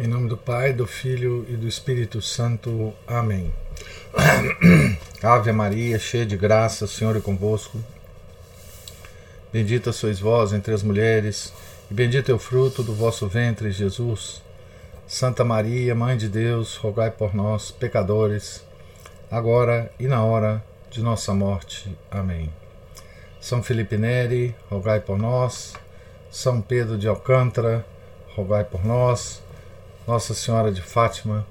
Em nome do Pai, do Filho e do Espírito Santo. Amém. Ave Maria, cheia de graça, o Senhor é convosco. Bendita sois vós entre as mulheres, e bendito é o fruto do vosso ventre, Jesus. Santa Maria, Mãe de Deus, rogai por nós, pecadores, agora e na hora de nossa morte. Amém. São Felipe Neri, rogai por nós. São Pedro de Alcântara, rogai por nós. Nossa Senhora de Fátima,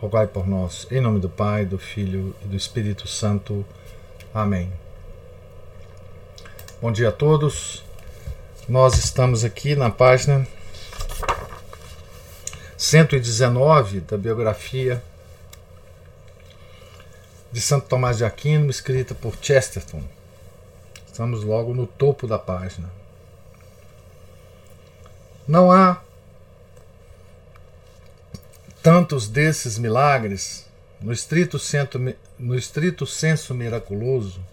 rogai por nós. Em nome do Pai, do Filho e do Espírito Santo. Amém. Bom dia a todos. Nós estamos aqui na página 119 da biografia de Santo Tomás de Aquino, escrita por Chesterton. Estamos logo no topo da página. Não há tantos desses milagres, no estrito, senso, no estrito senso miraculoso,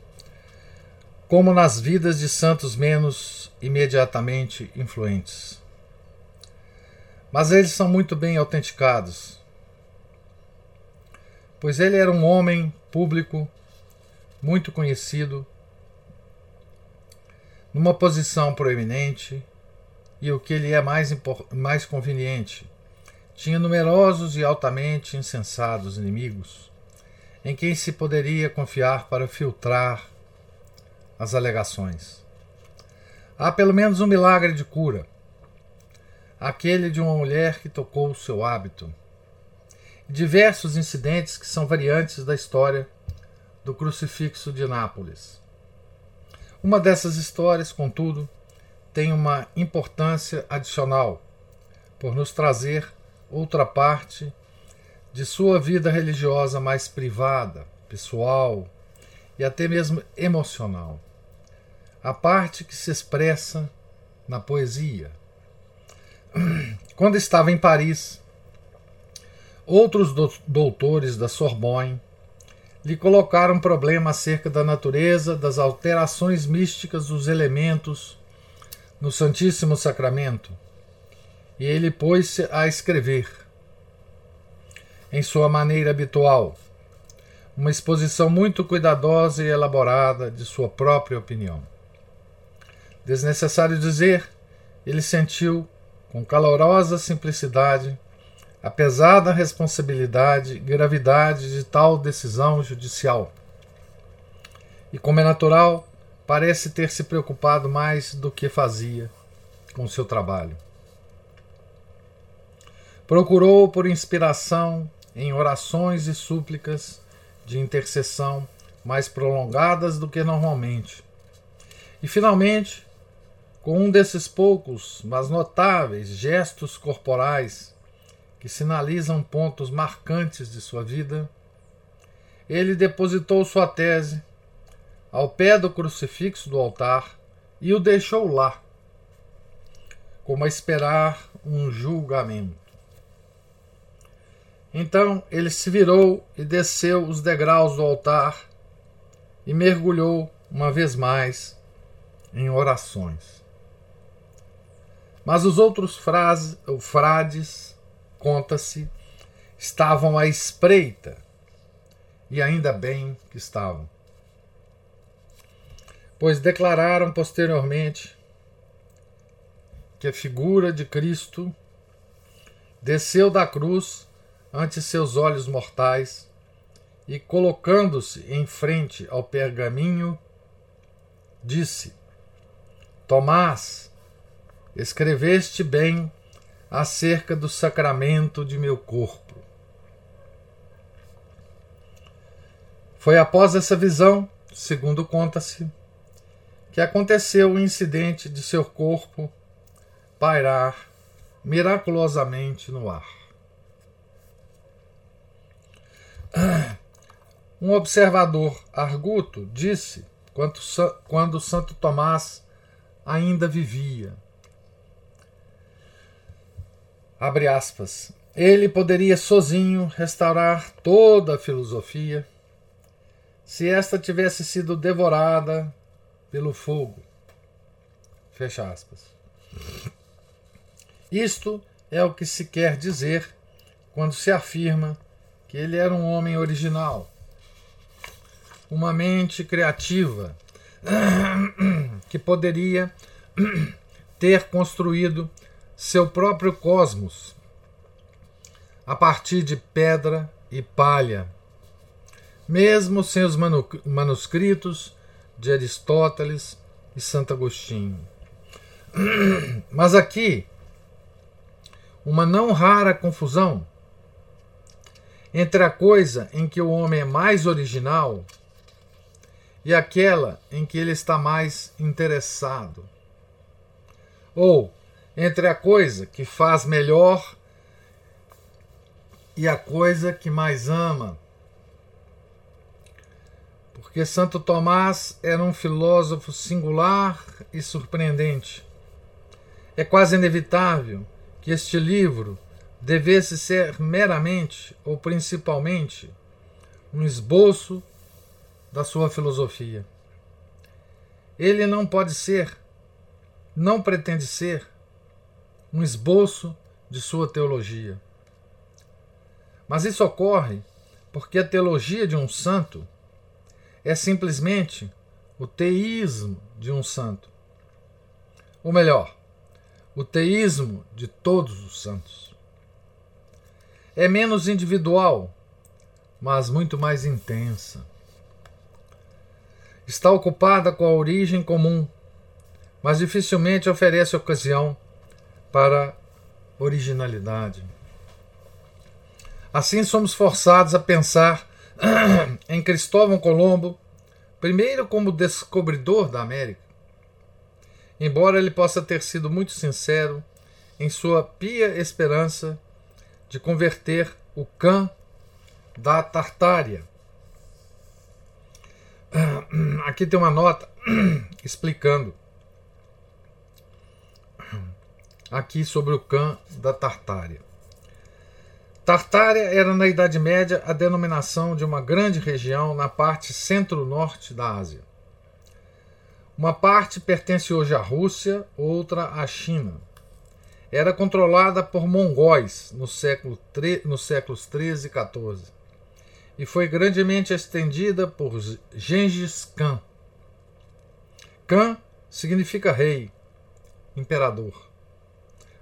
como nas vidas de santos menos imediatamente influentes. Mas eles são muito bem autenticados, pois ele era um homem público, muito conhecido, numa posição proeminente, e o que lhe é mais, mais conveniente, tinha numerosos e altamente insensados inimigos, em quem se poderia confiar para filtrar as alegações. Há pelo menos um milagre de cura, aquele de uma mulher que tocou o seu hábito, diversos incidentes que são variantes da história do crucifixo de Nápoles. Uma dessas histórias, contudo, tem uma importância adicional por nos trazer outra parte de sua vida religiosa mais privada, pessoal e até mesmo emocional. A parte que se expressa na poesia. Quando estava em Paris, outros doutores da Sorbonne lhe colocaram um problema acerca da natureza das alterações místicas dos elementos no Santíssimo Sacramento e ele pôs-se a escrever, em sua maneira habitual, uma exposição muito cuidadosa e elaborada de sua própria opinião. Desnecessário dizer, ele sentiu, com calorosa simplicidade, a pesada responsabilidade e gravidade de tal decisão judicial. E, como é natural, parece ter se preocupado mais do que fazia com seu trabalho. Procurou por inspiração em orações e súplicas de intercessão mais prolongadas do que normalmente. E finalmente, com um desses poucos, mas notáveis gestos corporais que sinalizam pontos marcantes de sua vida, ele depositou sua tese ao pé do crucifixo do altar e o deixou lá, como a esperar um julgamento. Então ele se virou e desceu os degraus do altar e mergulhou uma vez mais em orações. Mas os outros frades, conta-se, estavam à espreita, e ainda bem que estavam. Pois declararam posteriormente que a figura de Cristo desceu da cruz ante seus olhos mortais e, colocando-se em frente ao pergaminho, disse: Tomás, escreveste bem acerca do sacramento de meu corpo. Foi após essa visão, segundo conta-se, que aconteceu o incidente de seu corpo pairar miraculosamente no ar. Um observador arguto disse quando Santo Tomás ainda vivia. Abre aspas. Ele poderia sozinho restaurar toda a filosofia se esta tivesse sido devorada pelo fogo. Fecha aspas. Isto é o que se quer dizer quando se afirma que ele era um homem original, uma mente criativa que poderia ter construído seu próprio cosmos a partir de pedra e palha, mesmo sem os manuscritos de Aristóteles e Santo Agostinho. Mas aqui, uma não rara confusão entre a coisa em que o homem é mais original e aquela em que ele está mais interessado. Ou entre a coisa que faz melhor e a coisa que mais ama. Porque Santo Tomás era um filósofo singular e surpreendente. É quase inevitável que este livro devesse ser meramente ou principalmente um esboço da sua filosofia. Ele não pode ser, não pretende ser, um esboço de sua teologia. Mas isso ocorre porque a teologia de um santo é simplesmente o teísmo de um santo. Ou melhor, o teísmo de todos os santos. É menos individual, mas muito mais intensa. Está ocupada com a origem comum, mas dificilmente oferece ocasião para originalidade. Assim somos forçados a pensar em Cristóvão Colombo, primeiro como descobridor da América, embora ele possa ter sido muito sincero em sua pia esperança de converter o Khan da Tartária. Aqui tem uma nota explicando aqui sobre o Khan da Tartária. Tartária era na Idade Média a denominação de uma grande região na parte centro-norte da Ásia. Uma parte pertence hoje à Rússia, outra à China. Era controlada por mongóis no século nos séculos 13 e 14 e foi grandemente estendida por Gengis Khan. Khan significa rei, imperador.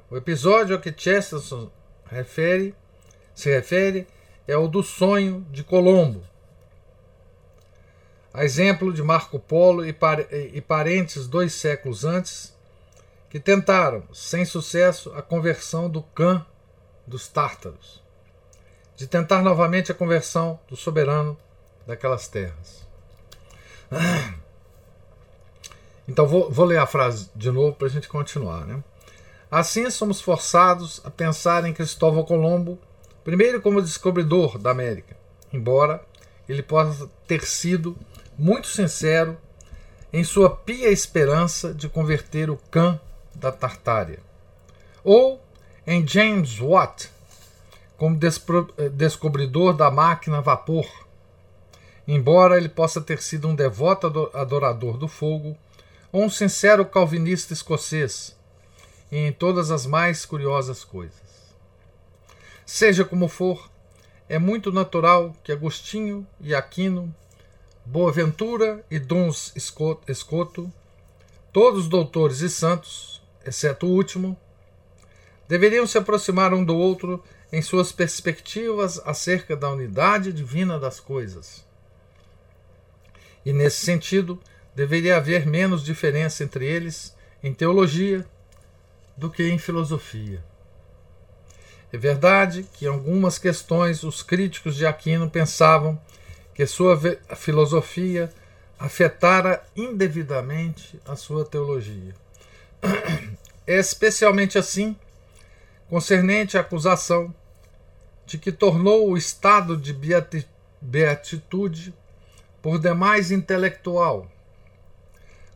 O episódio a que Chesterton refere, se refere é o do sonho de Colombo, a exemplo de Marco Polo e, e parentes dois séculos antes, que tentaram, sem sucesso, a conversão do Khan dos tártaros, de tentar novamente a conversão do soberano daquelas terras. Então vou, vou ler a frase de novo para a gente continuar. Né? Assim somos forçados a pensar em Cristóvão Colombo, primeiro como descobridor da América, embora ele possa ter sido muito sincero em sua pia esperança de converter o Khan da Tartária. Ou em James Watt, como eh, descobridor da máquina a vapor, embora ele possa ter sido um devoto adorador do fogo ou um sincero calvinista escocês, e em todas as mais curiosas coisas. Seja como for, é muito natural que Agostinho e Aquino Boaventura e Dons Escoto, todos doutores e santos, exceto o último, deveriam se aproximar um do outro em suas perspectivas acerca da unidade divina das coisas. E nesse sentido, deveria haver menos diferença entre eles em teologia do que em filosofia. É verdade que em algumas questões os críticos de Aquino pensavam que sua filosofia afetara indevidamente a sua teologia. É especialmente assim concernente à acusação de que tornou o estado de beatitude por demais intelectual,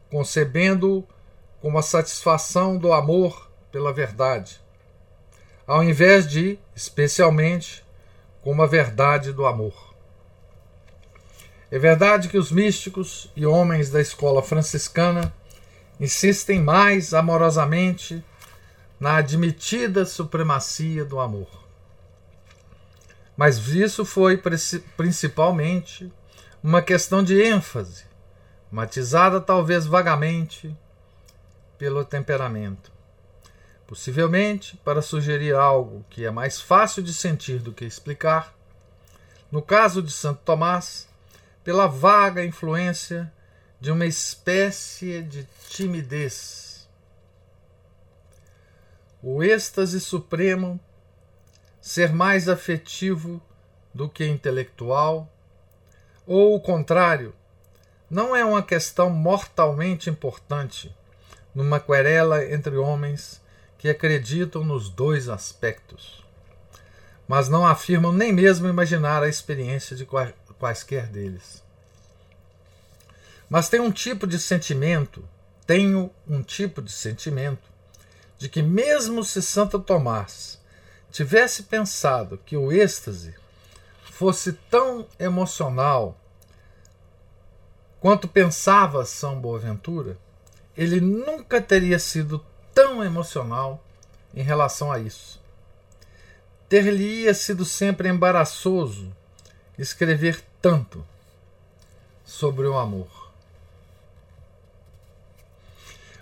concebendo-o como a satisfação do amor pela verdade, ao invés de, especialmente, como a verdade do amor. É verdade que os místicos e homens da escola franciscana insistem mais amorosamente na admitida supremacia do amor. Mas isso foi principalmente uma questão de ênfase, matizada talvez vagamente pelo temperamento. Possivelmente para sugerir algo que é mais fácil de sentir do que explicar, no caso de Santo Tomás, pela vaga influência de uma espécie de timidez. O êxtase supremo, ser mais afetivo do que intelectual, ou o contrário, não é uma questão mortalmente importante numa querela entre homens que acreditam nos dois aspectos, mas não afirmam nem mesmo imaginar a experiência de quaisquer deles. Mas tem um tipo de sentimento, tenho um tipo de sentimento, de que mesmo se Santo Tomás tivesse pensado que o êxtase fosse tão emocional quanto pensava São Boaventura, ele nunca teria sido tão emocional em relação a isso. Ter-lhe-ia sido sempre embaraçoso escrever tanto sobre o amor.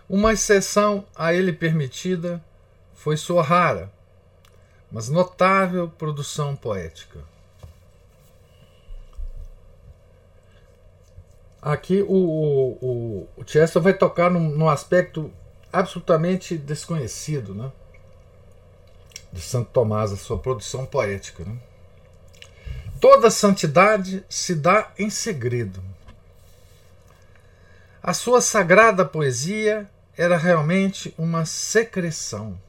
Uma exceção a ele permitida foi sua rara, mas notável produção poética. Aqui o, o, o Chester vai tocar num, num, aspecto absolutamente desconhecido né? de Santo Tomás, a sua produção poética. Né? Toda santidade se dá em segredo. A sua sagrada poesia era realmente uma secreção,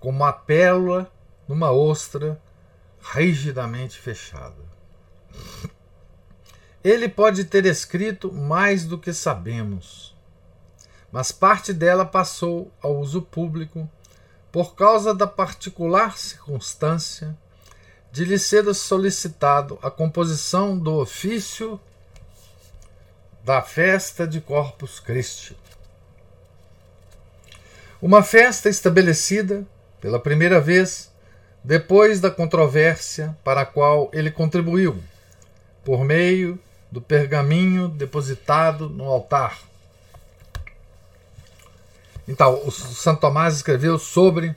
como a pérola numa ostra rigidamente fechada. Ele pode ter escrito mais do que sabemos, mas parte dela passou ao uso público por causa da particular circunstância de lhe ser solicitado a composição do ofício da festa de Corpus Christi. Uma festa estabelecida pela primeira vez depois da controvérsia para a qual ele contribuiu, por meio do pergaminho depositado no altar. Então, o Santo Tomás escreveu sobre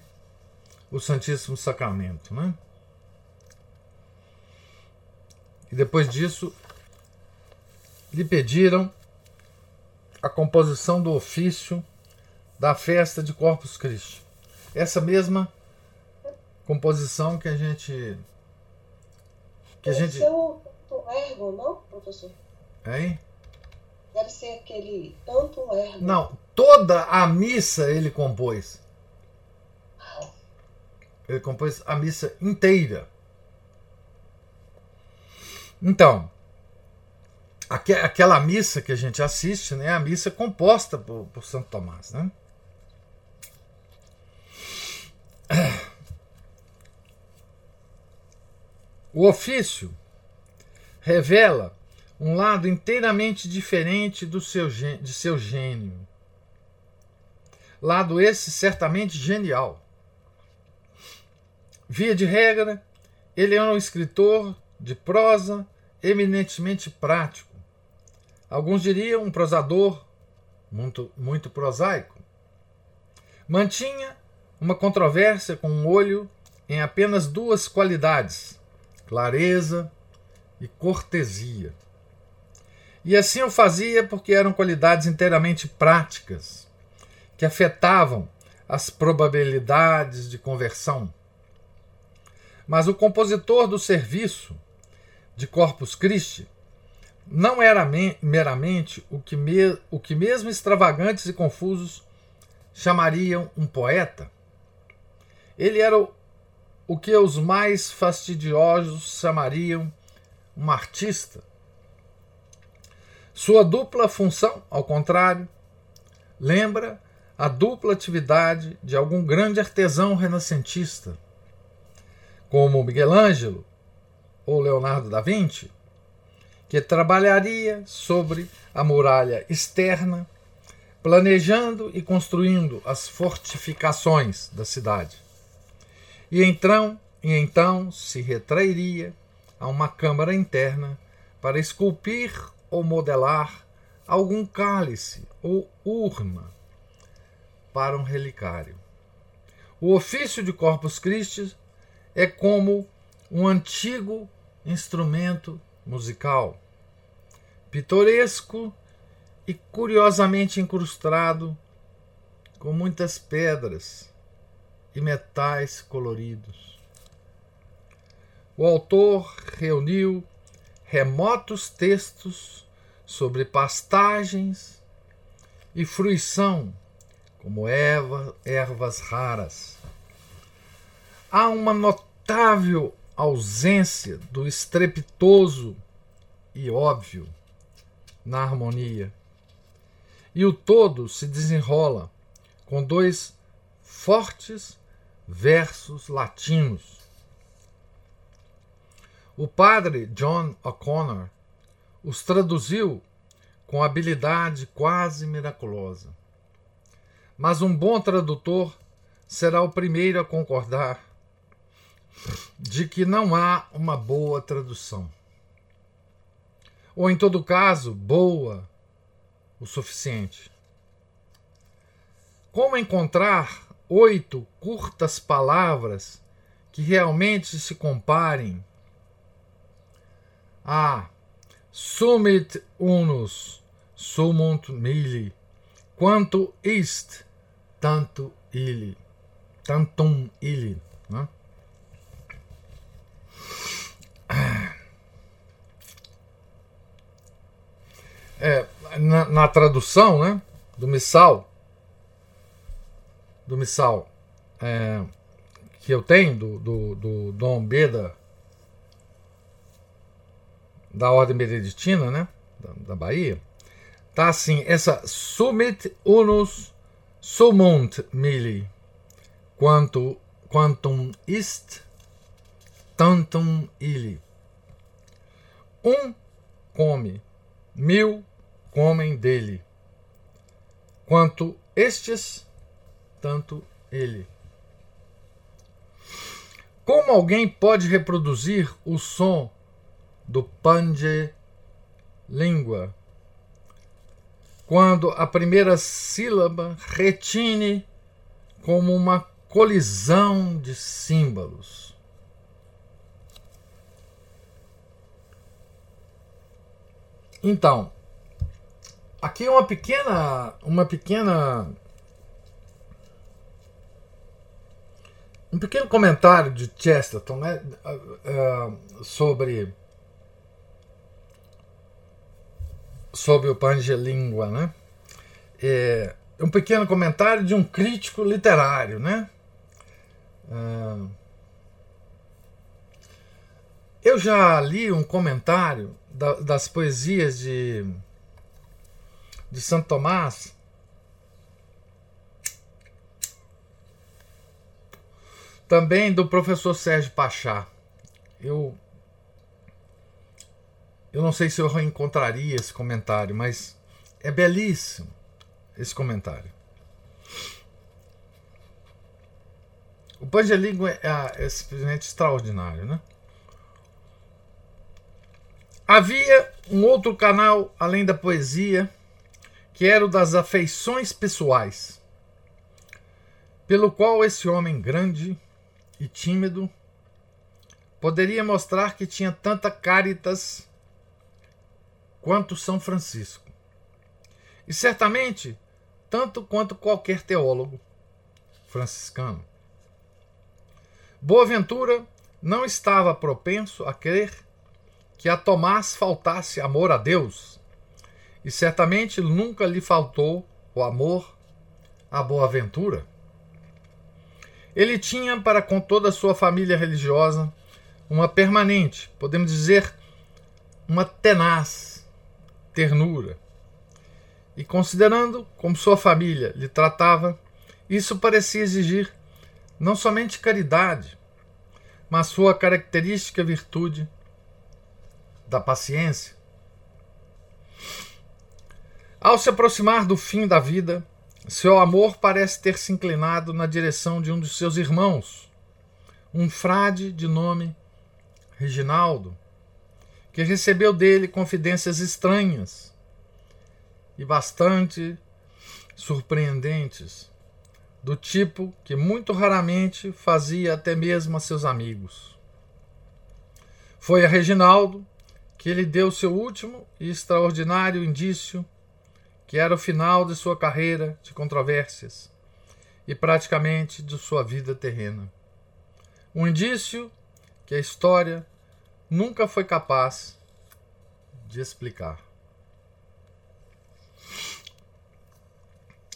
o Santíssimo Sacramento. Né? E depois disso, lhe pediram a composição do ofício da festa de Corpus Christi. Essa mesma composição que a gente que a gente tanto ergo, não, professor? Hein? Deve ser aquele tanto ergo. Não, toda a missa ele compôs. Ele compôs a missa inteira. Então, aquela missa que a gente assiste, né, é a missa composta por, por Santo Tomás, né? O ofício revela um lado inteiramente diferente do seu, de seu gênio. Lado esse certamente genial. Via de regra, ele é um escritor de prosa eminentemente prático. Alguns diriam um prosador muito, muito prosaico. Mantinha uma controvérsia com um olho em apenas duas qualidades: clareza e cortesia. E assim eu fazia porque eram qualidades inteiramente práticas, que afetavam as probabilidades de conversão. Mas o compositor do serviço de Corpus Christi não era meramente o que, me, o que mesmo extravagantes e confusos chamariam um poeta. Ele era o, o que os mais fastidiosos chamariam um artista. Sua dupla função, ao contrário, lembra a dupla atividade de algum grande artesão renascentista, como Miguel Ângelo ou Leonardo da Vinci, que trabalharia sobre a muralha externa planejando e construindo as fortificações da cidade. E então, e então se retrairia a uma câmara interna para esculpir ou modelar algum cálice ou urna para um relicário. O ofício de Corpus Christi é como um antigo instrumento musical, pitoresco e curiosamente incrustado com muitas pedras e metais coloridos. O autor reuniu remotos textos sobre pastagens e fruição, como erva, ervas raras. Há uma notável ausência do estrepitoso e óbvio na harmonia. E o todo se desenrola com dois fortes versos latinos o padre John O'Connor os traduziu com habilidade quase miraculosa. Mas um bom tradutor será o primeiro a concordar de que não há uma boa tradução. Ou, em todo caso, boa o suficiente. Como encontrar oito curtas palavras que realmente se comparem a sumit unus sumunt mili quanto ist tanto ili tantum ili né? É, na, na, tradução né, do missal do missal é, que eu tenho do, do, do Dom Beda da ordem beneditina, né? Da, da Bahia, tá assim: essa sumit unus sumunt mili, quanto quantum ist tantum ili. Um come, mil comem dele. Quanto estes, tanto ele. Como alguém pode reproduzir o som do Pange língua. Quando a primeira sílaba retine como uma colisão de símbolos. Então, aqui uma pequena, uma pequena um pequeno comentário de Chesterton né, uh, uh, sobre sobre o Pangelíngua, né? É um pequeno comentário de um crítico literário, né? Ah, eu já li um comentário das poesias de, de Santo Tomás. Também do professor Sérgio Pachá. Eu eu não sei se eu reencontraria esse comentário, mas é belíssimo esse comentário. O Pangelingo é, é, é simplesmente extraordinário, né? Havia um outro canal além da poesia, que era o das afeições pessoais, pelo qual esse homem grande e tímido poderia mostrar que tinha tanta caritas quanto São Francisco. E certamente, tanto quanto qualquer teólogo franciscano. Boaventura não estava propenso a crer que a Tomás faltasse amor a Deus, e certamente nunca lhe faltou o amor à Boaventura. Ele tinha para com toda a sua família religiosa uma permanente, podemos dizer, uma tenaz ternura. E considerando como sua família lhe tratava, isso parecia exigir não somente caridade, mas sua característica virtude da paciência. Ao se aproximar do fim da vida, seu amor parece ter se inclinado na direção de um de seus irmãos, um frade de nome Reginaldo, que recebeu dele confidências estranhas e bastante surpreendentes, do tipo que muito raramente fazia até mesmo a seus amigos. Foi a Reginaldo que ele deu seu último e extraordinário indício, que era o final de sua carreira de controvérsias e praticamente de sua vida terrena. Um indício que a história nunca foi capaz de explicar.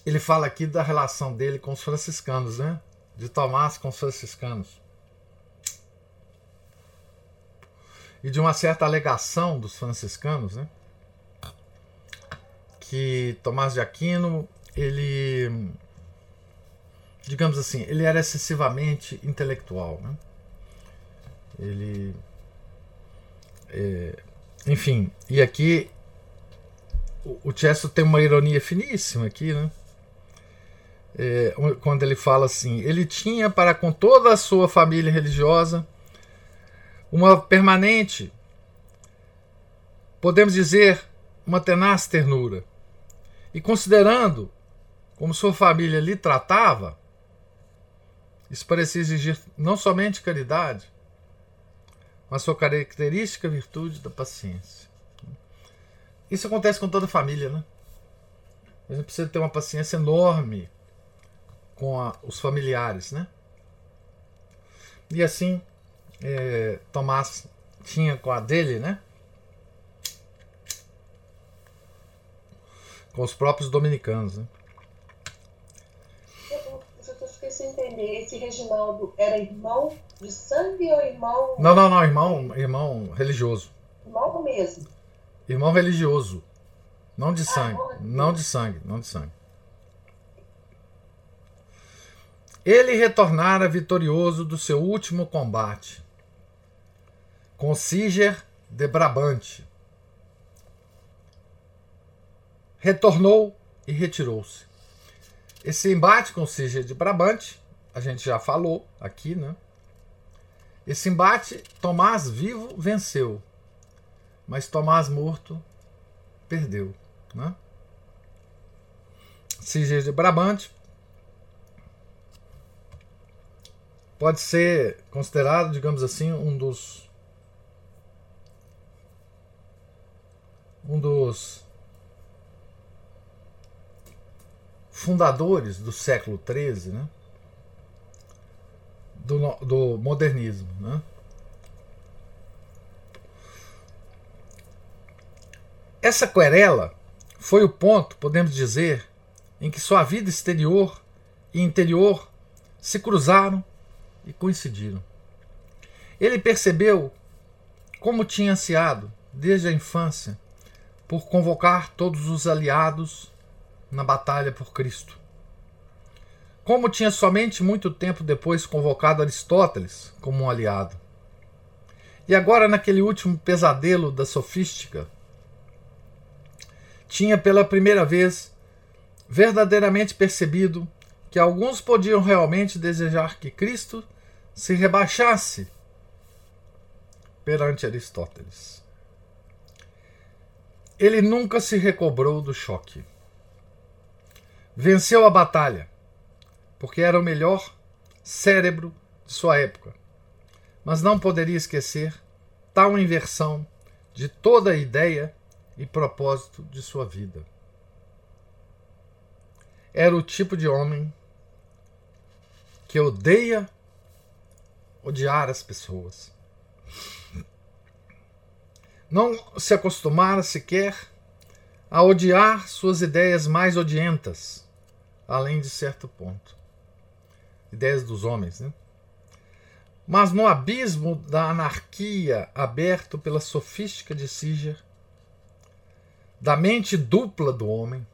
Ele fala aqui da relação dele com os franciscanos, né? De Tomás com os franciscanos. E de uma certa alegação dos franciscanos, né? Que Tomás de Aquino, ele digamos assim, ele era excessivamente intelectual, né? Ele é, enfim, e aqui o, o Chesto tem uma ironia finíssima aqui, né? É, quando ele fala assim: ele tinha para com toda a sua família religiosa uma permanente, podemos dizer, uma tenaz ternura. E considerando como sua família lhe tratava, isso parecia exigir não somente caridade, mas sua característica virtude da paciência. Isso acontece com toda a família, né? A gente precisa ter uma paciência enorme com a, os familiares, né? E assim, é, Tomás tinha com a dele, né? Com os próprios dominicanos, né? Eu fiquei sem entender. Esse Reginaldo era irmão de sangue ou irmão. Não, não, não, irmão, irmão religioso. Irmão mesmo. Irmão religioso. Não de Ah, sangue. Não de sangue, não de sangue. Ele retornara vitorioso do seu último combate com Siger de Brabante. Retornou e retirou-se. Esse embate com Siger de Brabante, a gente já falou aqui, né? Esse embate, Tomás vivo venceu, mas Tomás morto perdeu, né? Siger de Brabante pode ser considerado, digamos assim, um dos um dos fundadores do século XIII, né? do, do modernismo. Né? Essa querela foi o ponto, podemos dizer, em que sua vida exterior e interior se cruzaram e coincidiram. Ele percebeu como tinha ansiado, desde a infância, por convocar todos os aliados na batalha por Cristo. Como tinha somente muito tempo depois convocado Aristóteles como um aliado. E agora, naquele último pesadelo da sofística, tinha pela primeira vez verdadeiramente percebido que alguns podiam realmente desejar que Cristo se rebaixasse perante Aristóteles. Ele nunca se recobrou do choque. Venceu a batalha, porque era o melhor cérebro de sua época. Mas não poderia esquecer tal inversão de toda a ideia e propósito de sua vida. Era o tipo de homem que odeia odiar as pessoas. Não se acostumara sequer a odiar suas ideias mais odientas, além de certo ponto. Ideias dos homens, né? Mas no abismo da anarquia aberto pela sofística de Siger, da mente dupla do homem,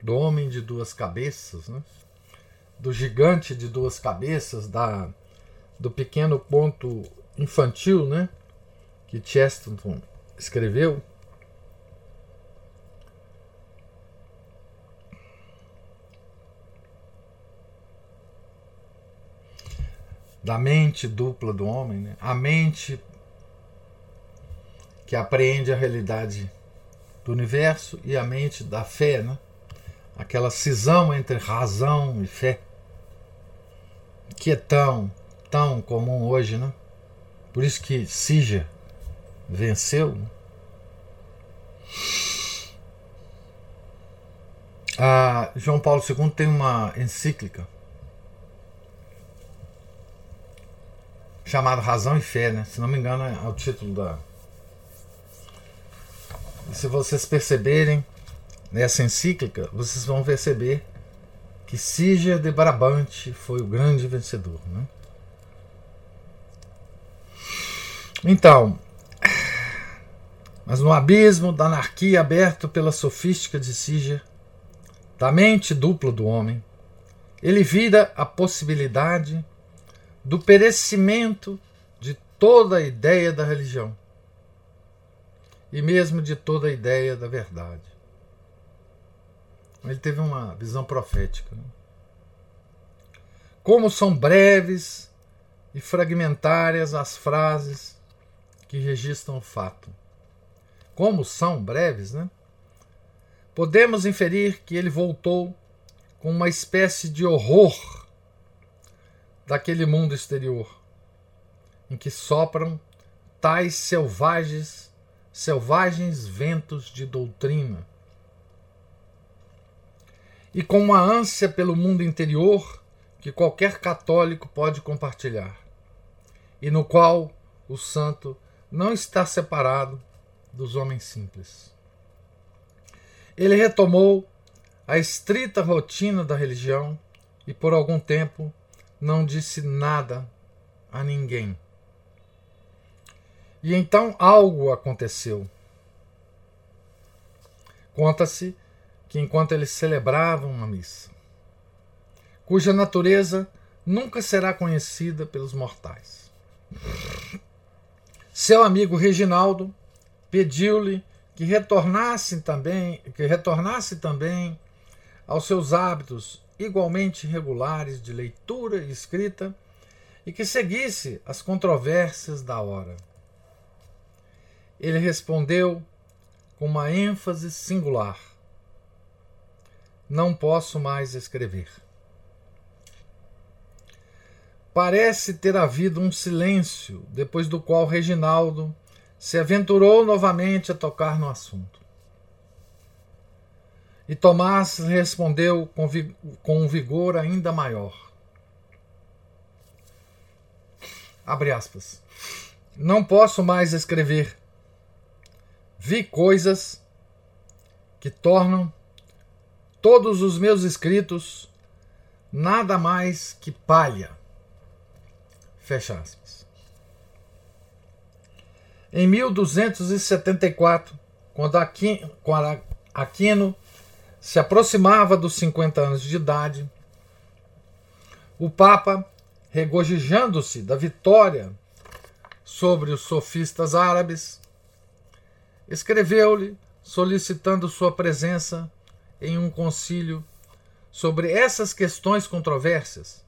do homem de duas cabeças, né? do gigante de duas cabeças, da, do pequeno ponto infantil, né? que Chesterton escreveu, da mente dupla do homem, né? a mente que apreende a realidade do universo e a mente da fé, né? aquela cisão entre razão e fé, que é tão, tão comum hoje, né? Por isso que Siger venceu. Né? Ah, João Paulo II tem uma encíclica chamada Razão e Fé, né? Se não me engano, é o título da. E se vocês perceberem nessa encíclica, vocês vão perceber que Siger de Brabante foi o grande vencedor. Né? Então, mas no abismo da anarquia aberto pela sofística de Siger, da mente dupla do homem, ele vira a possibilidade do perecimento de toda a ideia da religião e mesmo de toda a ideia da verdade. Ele teve uma visão profética. Né? Como são breves e fragmentárias as frases que registram o fato. Como são breves, né? Podemos inferir que ele voltou com uma espécie de horror daquele mundo exterior, em que sopram tais selvagens, selvagens ventos de doutrina. E com uma ânsia pelo mundo interior que qualquer católico pode compartilhar, e no qual o santo não está separado dos homens simples. Ele retomou a estrita rotina da religião e por algum tempo não disse nada a ninguém. E então algo aconteceu. Conta-se que enquanto eles celebravam uma missa, cuja natureza nunca será conhecida pelos mortais, seu amigo Reginaldo pediu-lhe que retornasse também, que retornasse também aos seus hábitos igualmente regulares de leitura e escrita e que seguisse as controvérsias da hora. Ele respondeu com uma ênfase singular: Não posso mais escrever. Parece ter havido um silêncio, depois do qual Reginaldo se aventurou novamente a tocar no assunto. E Tomás respondeu com, com um vigor ainda maior. Abre aspas. Não posso mais escrever. Vi coisas que tornam todos os meus escritos nada mais que palha. Fecha aspas. Em 1274, quando Aquino se aproximava dos 50 anos de idade, o Papa, regozijando-se da vitória sobre os sofistas árabes, escreveu-lhe solicitando sua presença em um concílio sobre essas questões controversas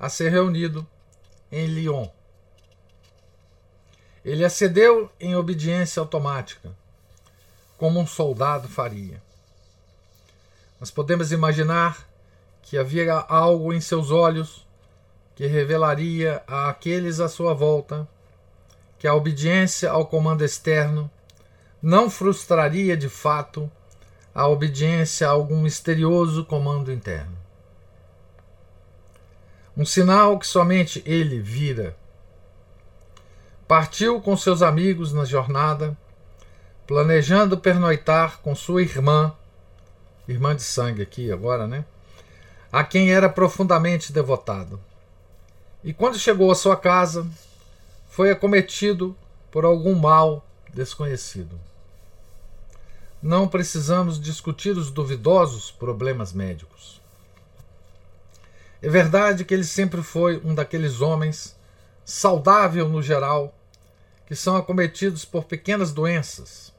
a ser reunido em Lyon. Ele acedeu em obediência automática, como um soldado faria. Mas podemos imaginar que havia algo em seus olhos que revelaria a aqueles à sua volta que a obediência ao comando externo não frustraria de fato a obediência a algum misterioso comando interno um sinal que somente ele vira. Partiu com seus amigos na jornada, planejando pernoitar com sua irmã, irmã de sangue aqui agora, né? A quem era profundamente devotado. E quando chegou à sua casa, foi acometido por algum mal desconhecido. Não precisamos discutir os duvidosos problemas médicos. É verdade que ele sempre foi um daqueles homens, saudável no geral, que são acometidos por pequenas doenças.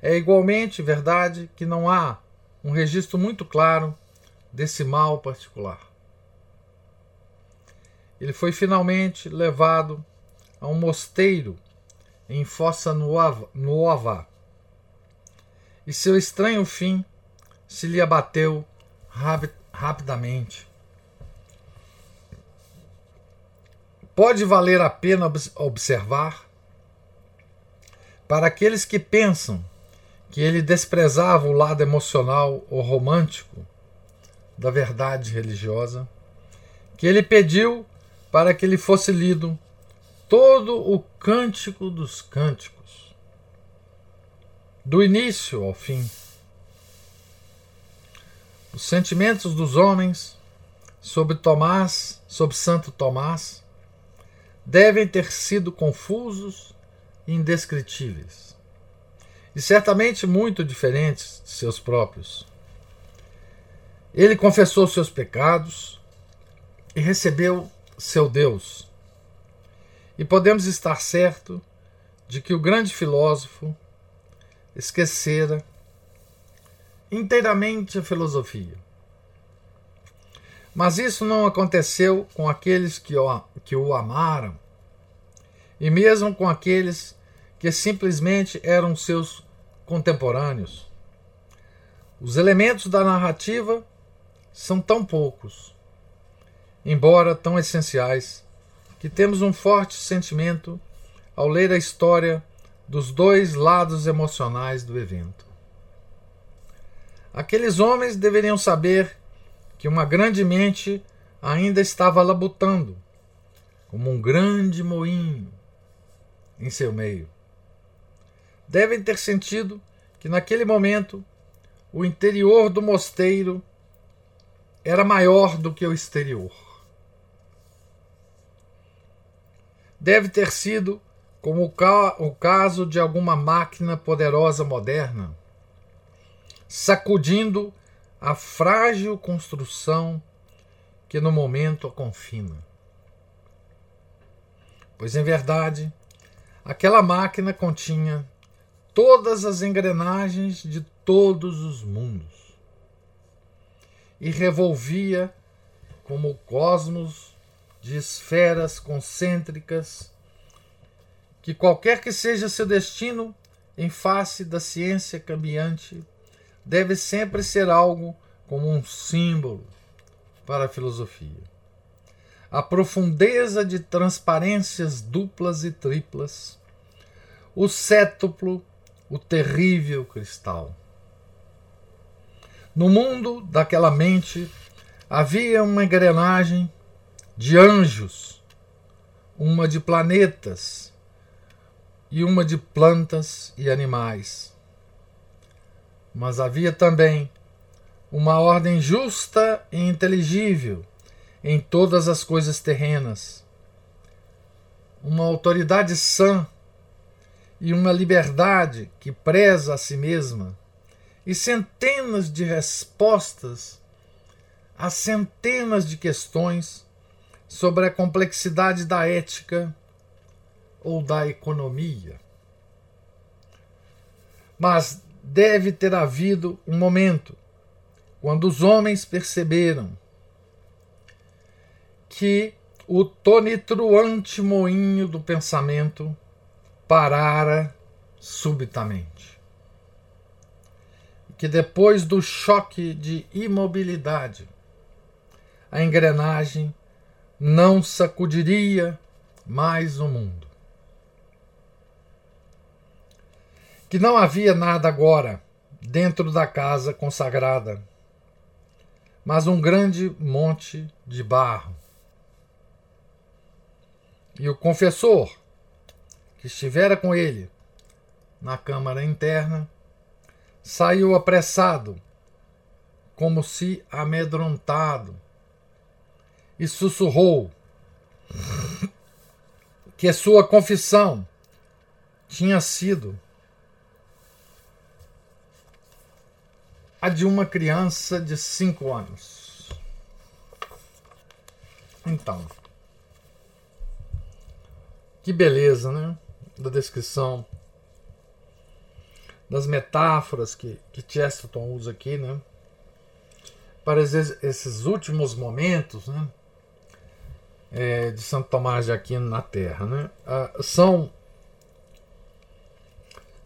É igualmente verdade que não há um registro muito claro desse mal particular. ele foi finalmente levado a um mosteiro em Fossa Nuova. E seu estranho fim se lhe abateu rapidamente. Pode valer a pena observar, para aqueles que pensam que ele desprezava o lado emocional ou romântico da verdade religiosa, que ele pediu para que lhe fosse lido todo o cântico dos cânticos, do início ao fim. Os sentimentos dos homens sobre Tomás, sobre Santo Tomás, devem ter sido confusos e indescritíveis, e certamente muito diferentes de seus próprios. Ele confessou seus pecados e recebeu seu Deus. E podemos estar certo de que o grande filósofo esquecera inteiramente a filosofia. Mas isso não aconteceu com aqueles que o, que o amaram, e mesmo com aqueles que simplesmente eram seus contemporâneos. Os elementos da narrativa são tão poucos, embora tão essenciais, que temos um forte sentimento ao ler a história dos dois lados emocionais do evento. Aqueles homens deveriam saber que uma grande mente ainda estava labutando, como um grande moinho em seu meio. Devem ter sentido que naquele momento o interior do mosteiro era maior do que o exterior. Deve ter sido como o caso de alguma máquina poderosa moderna, sacudindo a frágil construção que no momento a confina. Pois, em verdade, aquela máquina continha todas as engrenagens de todos os mundos e revolvia como o cosmos de esferas concêntricas que qualquer que seja seu destino em face da ciência cambiante deve sempre ser algo como um símbolo para a filosofia. A profundeza de transparências duplas e triplas, o cétuplo, o terrível cristal. No mundo daquela mente havia uma engrenagem de anjos, uma de planetas e uma de plantas e animais mas havia também uma ordem justa e inteligível em todas as coisas terrenas, uma autoridade sã e uma liberdade que preza a si mesma, e centenas de respostas a centenas de questões sobre a complexidade da ética ou da economia. Mas deve ter havido um momento quando os homens perceberam que o tonitruante moinho do pensamento parara subitamente. Que depois do choque de imobilidade, a engrenagem não sacudiria mais o mundo. que não havia nada agora dentro da casa consagrada, mas um grande monte de barro. E o confessor, que estivera com ele na câmara interna, saiu apressado, como se amedrontado, e sussurrou que sua confissão tinha sido a de uma criança de 5 anos. Então, que beleza, né? Da descrição, das metáforas que, que Chesterton usa aqui, né? Para esses últimos momentos, né? é, de Santo Tomás de Aquino na Terra. Né? Ah, são,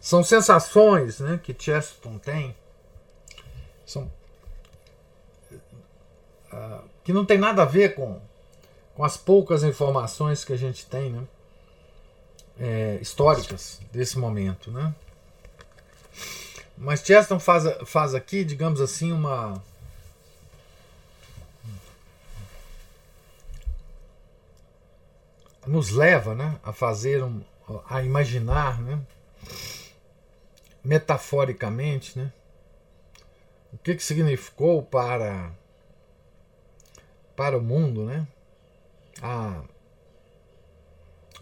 são sensações né, que Chesterton tem são, ah, que não tem nada a ver com, com as poucas informações que a gente tem né, é, históricas desse momento. Né? Mas Chesterton faz, faz aqui, digamos assim, uma nos leva né, a fazer um, a imaginar né, metaforicamente né, o que, que significou para para o mundo né, a,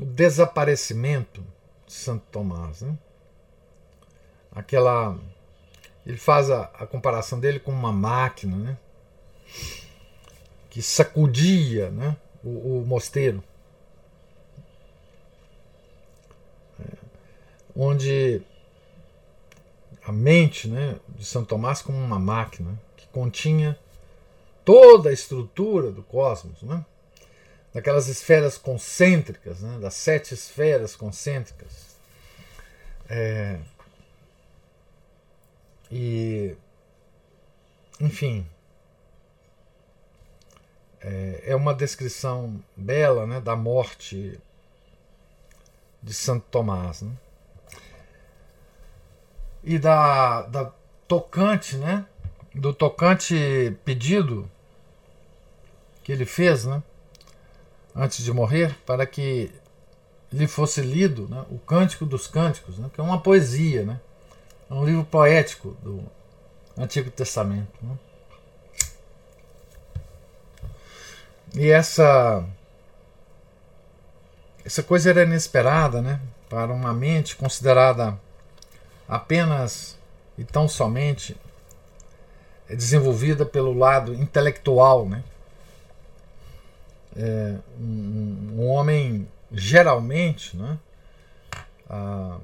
o desaparecimento de Santo Tomás. Né? Aquela. Ele faz a, a comparação dele com uma máquina né, que sacudia né, o, o mosteiro. onde a mente né, de São Tomás como uma máquina que continha toda a estrutura do cosmos, né, daquelas esferas concêntricas, né, das sete esferas concêntricas. É, e, enfim, é, é uma descrição bela né, da morte de Santo Tomás. Né? e da, da tocante, né? Do tocante pedido que ele fez, né? Antes de morrer, para que lhe fosse lido né, o Cântico dos Cânticos, né, que é uma poesia, né? É um livro poético do Antigo Testamento. Né? E essa essa coisa era inesperada, né? Para uma mente considerada apenas e tão somente desenvolvida pelo lado intelectual, né? É, um, um, homem geralmente, né? A,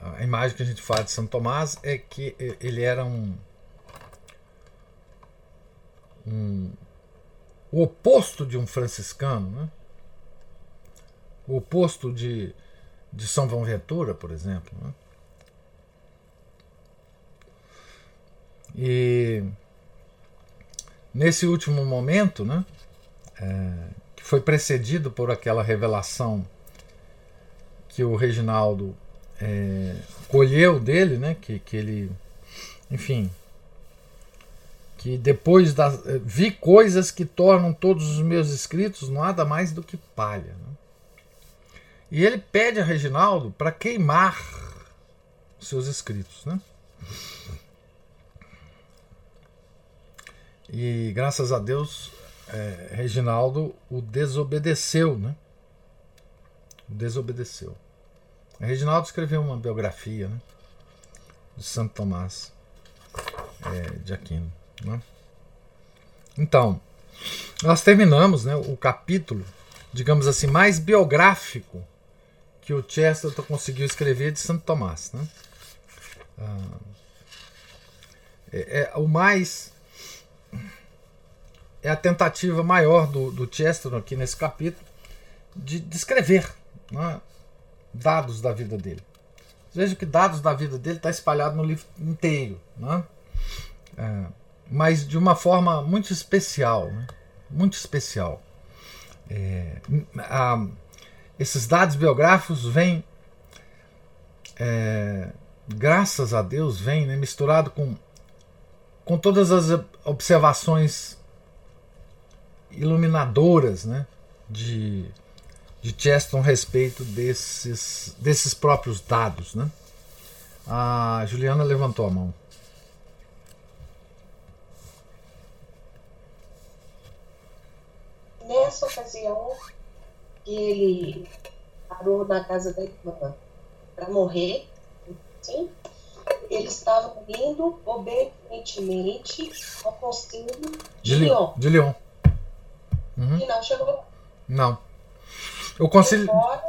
a imagem que a gente fala de Santo Tomás é que ele era um, um o oposto de um franciscano, né? o oposto de, de São Ventura, por exemplo. Né? E nesse último momento, né, é, que foi precedido por aquela revelação que o Reginaldo é, colheu dele, né, que, que ele, enfim, que depois da, vi coisas que tornam todos os meus escritos nada mais do que palha. Né? E ele pede a Reginaldo para queimar seus escritos. Né? E graças a Deus, é, Reginaldo o desobedeceu, né? Desobedeceu. Reginaldo escreveu uma biografia né? de Santo Tomás é, de Aquino. Né? Então, nós terminamos né, o capítulo, digamos assim, mais biográfico que o Chesterton conseguiu escrever de Santo Tomás. Né? Ah, é, é, o mais é a tentativa maior do, do Chesterton aqui nesse capítulo de descrever né, dados da vida dele. Veja que dados da vida dele está espalhado no livro inteiro, né? É, mas de uma forma muito especial, né? muito especial. É, a, esses dados biográficos vêm, é, graças a Deus, vêm né, misturado com, com todas as observações iluminadoras né, de, de Cheston a respeito desses, desses próprios dados. Né? A Juliana levantou a mão. Nessa ocasião, ele parou na casa da irmã para morrer, sim, ele estava indo obedientemente ao conselho de, de Leon. De Leon. Uhum. E não chegou. Não. O conselho. Embora,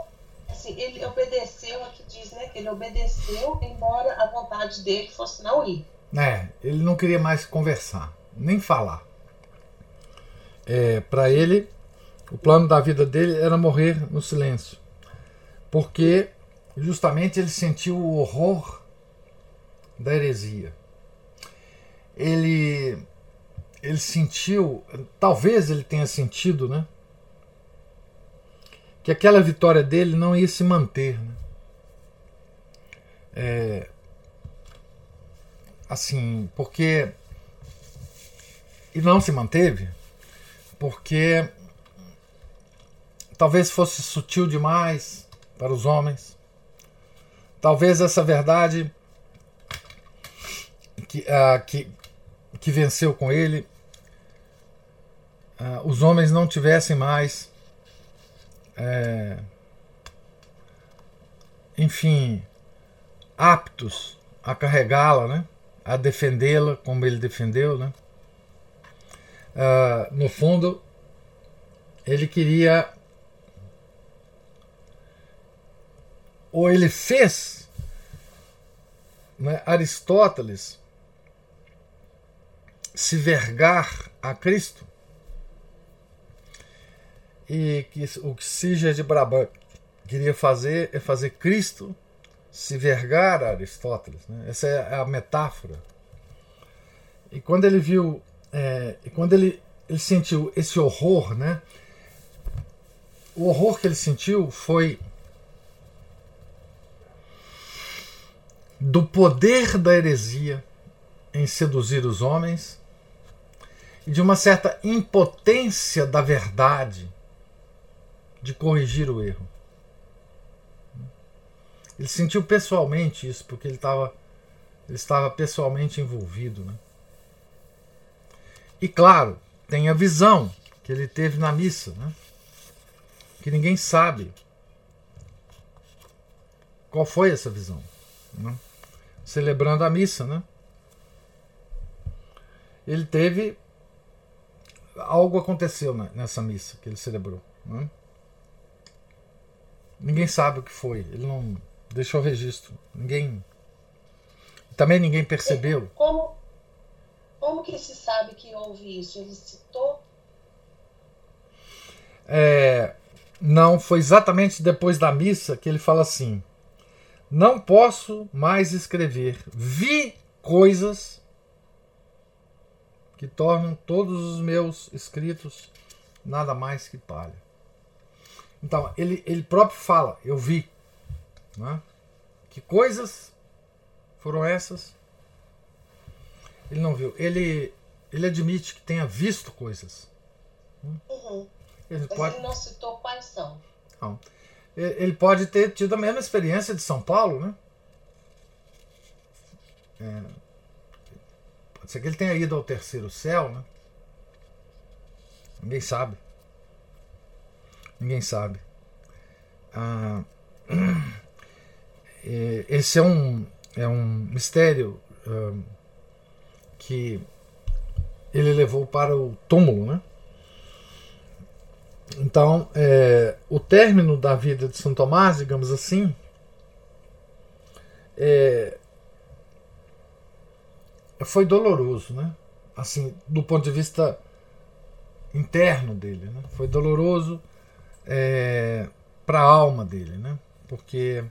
assim, ele obedeceu, aqui diz, né? Que ele obedeceu, embora a vontade dele fosse não ir. É, ele não queria mais conversar, nem falar. É, para ele, O plano da vida dele era morrer no silêncio. Porque justamente ele sentiu o horror da heresia. Ele ele sentiu, talvez ele tenha sentido, né? Que aquela vitória dele não ia se manter. Né? É, assim, porque. E não se manteve, porque talvez fosse sutil demais para os homens. Talvez essa verdade que, uh, que, que venceu com ele, uh, os homens não tivessem mais, é, enfim, aptos a carregá-la, né? a defendê-la como ele defendeu. Né? Uh, no fundo, ele queria ou ele fez né, Aristóteles se vergar a Cristo e que o que Siger de Brabant queria fazer é fazer Cristo se vergar a Aristóteles. Né? Essa é a metáfora. E quando ele viu, é, e quando ele, ele sentiu esse horror, né? o horror que ele sentiu foi do poder da heresia em seduzir os homens de uma certa impotência da verdade de corrigir o erro. Ele sentiu pessoalmente isso, porque ele, estava ele estava pessoalmente envolvido. Né? E claro, tem a visão que ele teve na missa, né? que ninguém sabe qual foi essa visão. Né? Celebrando a missa, né? Ele teve. Algo aconteceu nessa missa que ele celebrou. Né? Ninguém sabe o que foi. Ele não deixou registro. Ninguém. Também ninguém percebeu. Como, como que se sabe que houve isso? Ele citou? É, não, foi exatamente depois da missa que ele fala assim: Não posso mais escrever. Vi coisas que tornam todos os meus escritos nada mais que palha. Então, ele, ele próprio fala: Eu vi. Né? Que coisas foram essas? Ele não viu. Ele, ele admite que tenha visto coisas. Uhum. Ele Mas pode... ele não citou quais são. Não. Ele pode ter tido a mesma experiência de São Paulo, né? É, pode ser que ele tenha ido ao terceiro céu, né? Ninguém sabe. Ninguém sabe. Ah, é, esse é um, é um mistério ah, que ele levou para o túmulo, né? Então, é, o término da vida de São Tomás, digamos assim, é, foi doloroso, né? Assim, do ponto de vista interno dele, né? Foi doloroso é, para a alma dele, né? Porque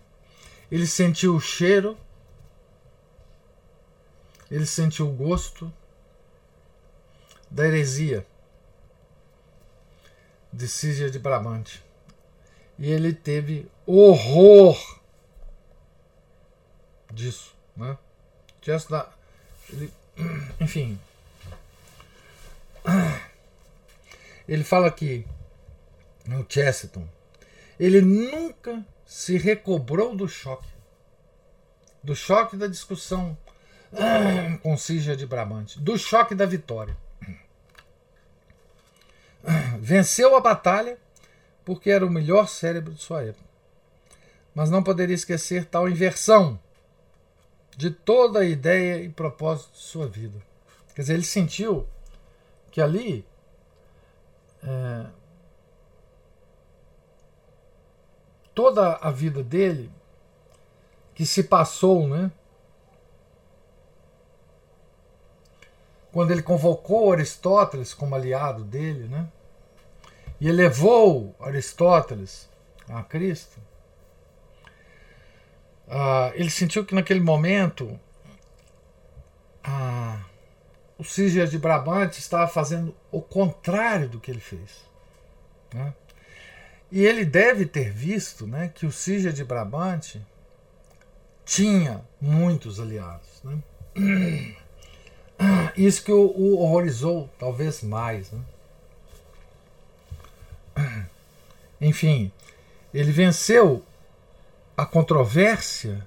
ele sentiu o cheiro, ele sentiu o gosto da heresia de Císia de Brabante. E ele teve horror disso. Né? Da, enfim. Ele fala aqui no Chesterton. Ele nunca se recobrou do choque. Do choque da discussão com Cígia de Brabante. Do choque da vitória venceu a batalha porque era o melhor cérebro de sua época. Mas não poderia esquecer tal inversão de toda a ideia e propósito de sua vida. Quer dizer, ele sentiu que ali é, toda a vida dele que se passou, né? Quando ele convocou Aristóteles como aliado dele, né? e elevou Aristóteles a Cristo, uh, ele sentiu que naquele momento uh, o Siger de Brabante estava fazendo o contrário do que ele fez. Né? E ele deve ter visto né, que o Siger de Brabante tinha muitos aliados. Né? Isso que o, o horrorizou, talvez mais. Né? Enfim, ele venceu a controvérsia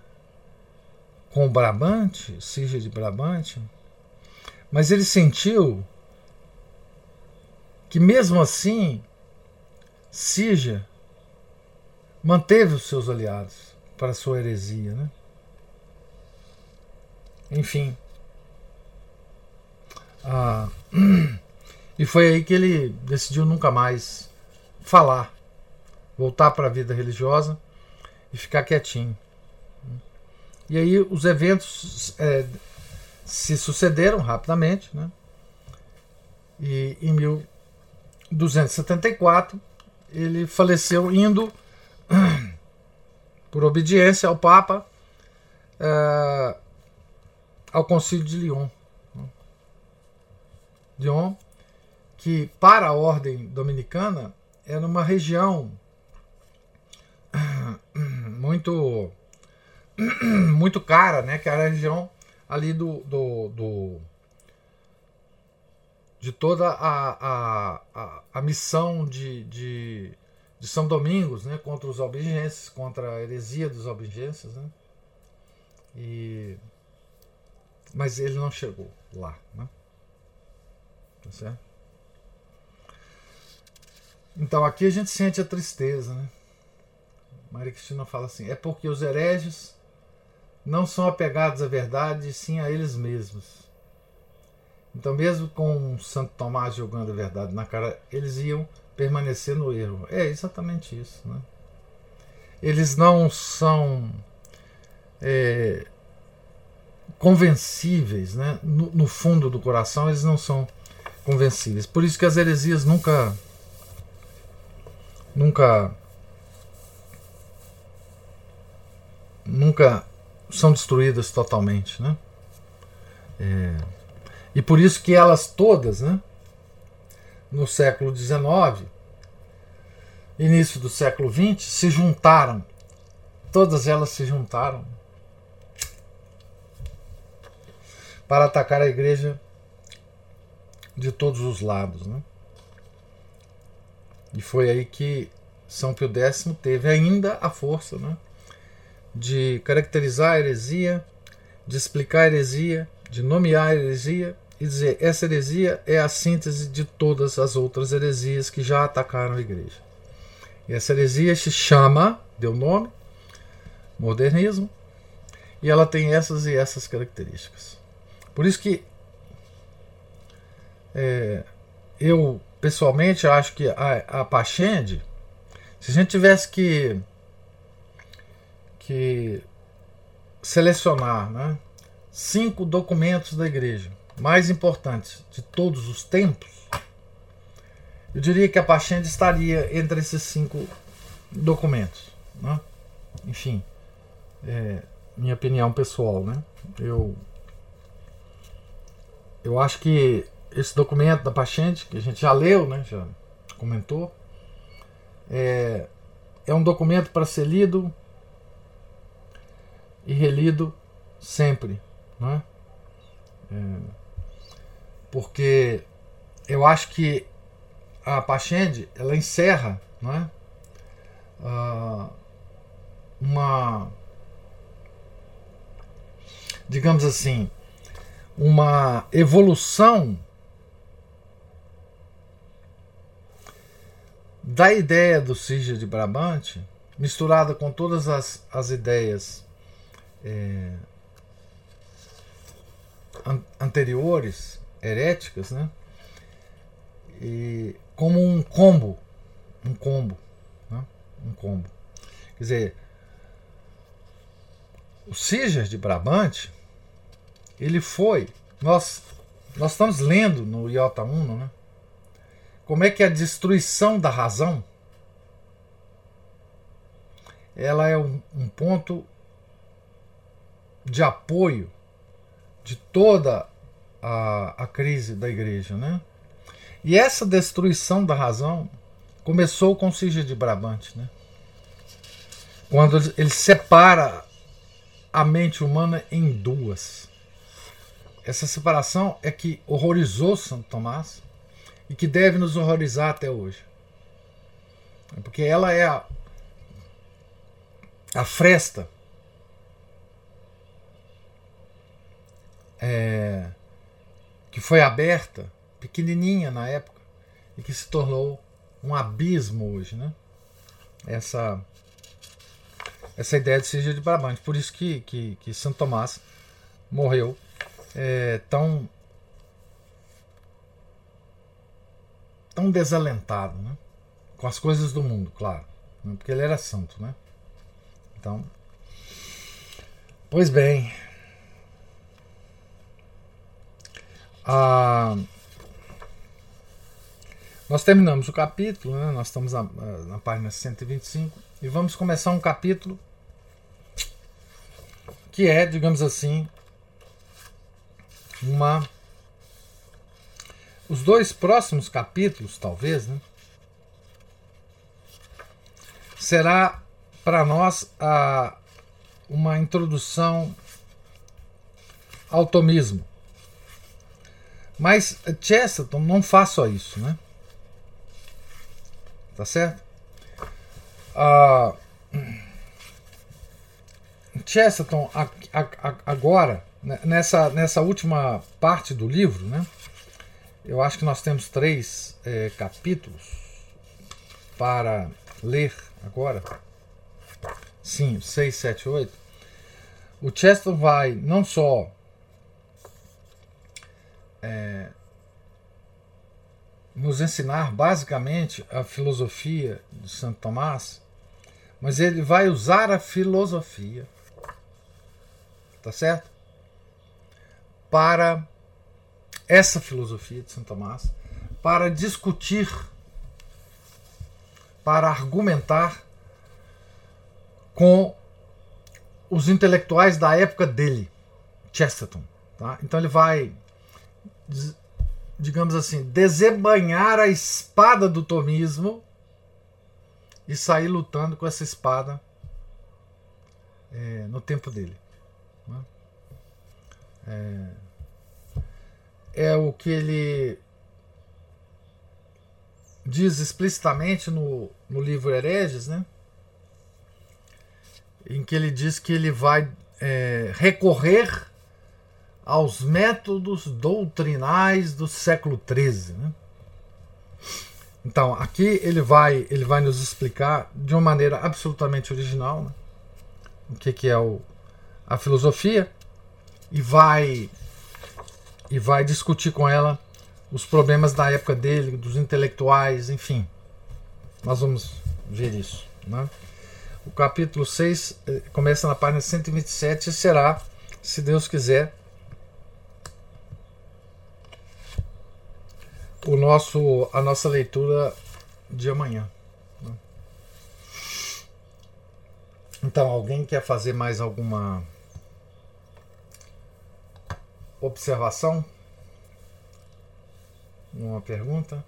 com Brabante, Siger de Brabante, mas ele sentiu que mesmo assim Siger manteve os seus aliados para sua heresia, né? Enfim. Ah, e foi aí que ele decidiu nunca mais falar, voltar para a vida religiosa e ficar quietinho. E aí os eventos é, se sucederam rapidamente, né? E em 1274 ele faleceu indo por obediência ao Papa é, ao Concílio de Lyon. Lyon, que para a ordem dominicana era uma região muito muito cara, né? Que era a região ali do, do, do de toda a, a, a, a missão de, de, de, São Domingos, né? Contra os albigenses, contra a heresia dos albigenses, né? E mas ele não chegou lá, né? Tá certo? Então aqui a gente sente a tristeza, né? Maria Cristina fala assim: é porque os hereges não são apegados à verdade, sim a eles mesmos. Então, mesmo com Santo Tomás jogando a verdade na cara, eles iam permanecer no erro. É exatamente isso. Né? Eles não são é, convencíveis, né? No, no, fundo do coração, eles não são convencíveis. Por isso que as heresias nunca. Nunca nunca são destruídas totalmente, né? É, e por isso que elas todas, né, no século XIX, início do século XX, se juntaram. Todas elas se juntaram para atacar a igreja de todos os lados. Né? E foi aí que São Pio X teve ainda a força né? De caracterizar a heresia, de explicar a heresia, de nomear a heresia e dizer essa heresia é a síntese de todas as outras heresias que já atacaram a igreja. E essa heresia se chama, deu nome, modernismo, e ela tem essas e essas características. Por isso que é, eu pessoalmente acho que a, a Pachende, se a gente tivesse que que selecionar né, cinco documentos da igreja mais importantes de todos os tempos, eu diria que a Pachende estaria entre esses cinco documentos. Né? Enfim, é, minha opinião pessoal. Né? Eu, eu acho que esse documento da Pachende, que a gente já leu, né, já comentou, é, é um documento para ser lido e relido sempre, não é? porque eu acho que a Pachende ela encerra, não é? Uh, uma digamos assim uma evolução da ideia do Sigia de Brabante misturada com todas as, as ideias é, an anteriores, heréticas, né? E como um combo, um combo, né? um combo. Quer dizer, o Siger de Brabante, ele foi, nós, nós estamos lendo no Iota Uno, né? como é que a destruição da razão ela é um, um ponto de apoio de toda a, a crise da igreja, né? E essa destruição da razão começou com Sige de Brabante, né? Quando ele separa a mente humana em duas. Essa separação é que horrorizou Santo Tomás e que deve nos horrorizar até hoje. Porque ela é a, a fresta é, que foi aberta, pequenininha na época, e que se tornou um abismo hoje, né? Essa essa ideia de Sigia de Brabante. Por isso que, que, que Santo Tomás morreu é, tão tão desalentado, né? Com as coisas do mundo, claro. Né? Porque ele era santo, né? Então. Pois bem. Ah, nós terminamos o capítulo, né? nós estamos na, na página 125, e vamos começar um capítulo que é, digamos assim, uma os dois próximos capítulos, talvez, né, será para nós a, uma introdução ao tomismo. Mas Chesterton não faz só isso, né? Tá certo? Ah, Chesterton agora né, nessa, nessa última parte do livro, né? Eu acho que nós temos três é, capítulos para ler agora. Sim, 6, 7, 8. O Chester vai não só é, nos ensinar basicamente a filosofia de Santo Tomás, mas ele vai usar a filosofia, tá certo? Para essa filosofia de Santo Tomás para discutir, para argumentar com os intelectuais da época dele, Chesterton. Tá? Então ele vai, digamos assim, desembanhar a espada do tomismo e sair lutando com essa espada é, no tempo dele. Né? É, é o que ele diz explicitamente no, no livro Hereges, né? em que ele diz que ele vai é, recorrer aos métodos doutrinais do século XIII. Né? Então, aqui ele vai, ele vai nos explicar de uma maneira absolutamente original né? o que, que é o, a filosofia e vai e vai discutir com ela os problemas da época dele, dos intelectuais, enfim. Nós vamos ver isso. Né? O capítulo 6 eh, começa na página 127 e será, se Deus quiser, o nosso, a nossa leitura de amanhã. Né? Então, alguém quer fazer mais alguma observação? Uma pergunta?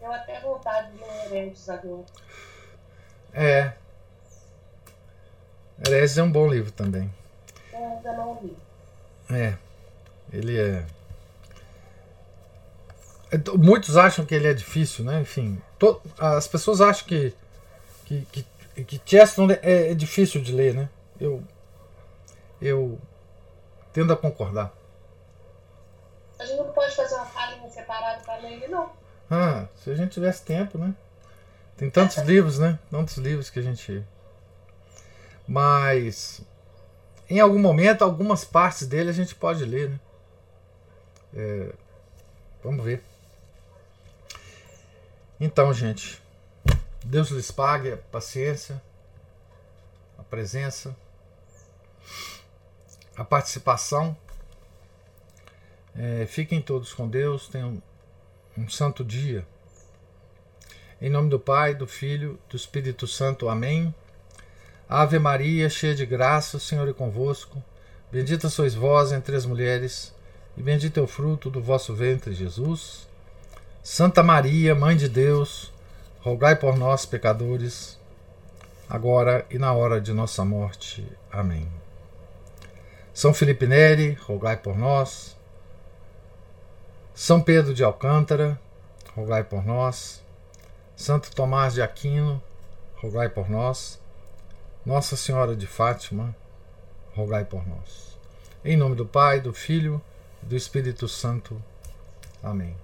Eu até vontade de ler Heredes agora. É. Heredes é um bom livro também. Eu ainda não li. É. Ele é muitos acham que ele é difícil, né? Enfim, to... as pessoas acham que que, que, que Chesterton é, é difícil de ler, né? Eu eu Tendo a concordar. A gente não pode fazer uma página separada para ler ele, não. Ah, se a gente tivesse tempo, né? Tem tantos livros, né? Tantos livros que a gente. Mas. Em algum momento, algumas partes dele a gente pode ler, né? É, vamos ver. Então, gente. Deus lhes pague a paciência, a presença a participação. É, fiquem todos com Deus, tenham um santo dia. Em nome do Pai, do Filho, do Espírito Santo. Amém. Ave Maria, cheia de graça, o Senhor é convosco. Bendita sois vós entre as mulheres, e bendito é o fruto do vosso ventre, Jesus. Santa Maria, Mãe de Deus, rogai por nós, pecadores, agora e na hora de nossa morte. Amém. São Felipe Neri, rogai por nós. São Pedro de Alcântara, rogai por nós. Santo Tomás de Aquino, rogai por nós. Nossa Senhora de Fátima, rogai por nós. Em nome do Pai, do Filho e do Espírito Santo. Amém.